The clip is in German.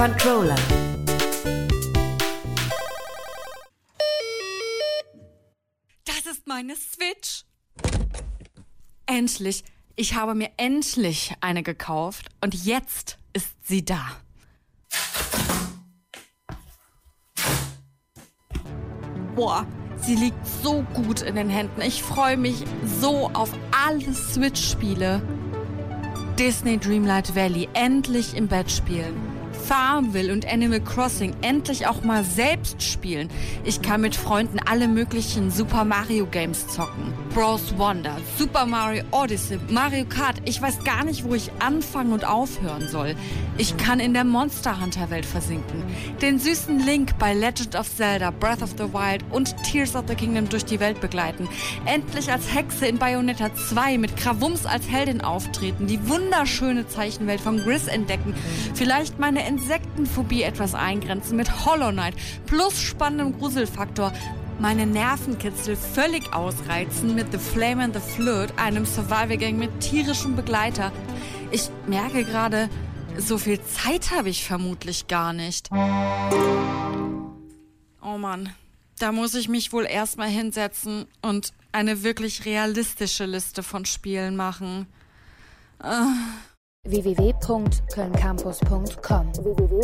Controller. Das ist meine Switch. Endlich. Ich habe mir endlich eine gekauft und jetzt ist sie da. Boah, sie liegt so gut in den Händen. Ich freue mich so auf alle Switch-Spiele. Disney Dreamlight Valley endlich im Bett spielen. Farmville und Animal Crossing endlich auch mal selbst spielen. Ich kann mit Freunden alle möglichen Super Mario Games zocken. Bros Wonder, Super Mario Odyssey, Mario Kart. Ich weiß gar nicht, wo ich anfangen und aufhören soll. Ich kann in der Monster Hunter Welt versinken. Den süßen Link bei Legend of Zelda, Breath of the Wild und Tears of the Kingdom durch die Welt begleiten. Endlich als Hexe in Bayonetta 2 mit Krawums als Heldin auftreten. Die wunderschöne Zeichenwelt von Gris entdecken. Vielleicht meine Insektenphobie etwas eingrenzen mit Hollow Knight plus spannendem Gruselfaktor. Meine Nervenkitzel völlig ausreizen mit The Flame and the Flirt, einem Survival-Gang mit tierischem Begleiter. Ich merke gerade, so viel Zeit habe ich vermutlich gar nicht. Oh Mann, da muss ich mich wohl erstmal hinsetzen und eine wirklich realistische Liste von Spielen machen. Www.kölncampus.com www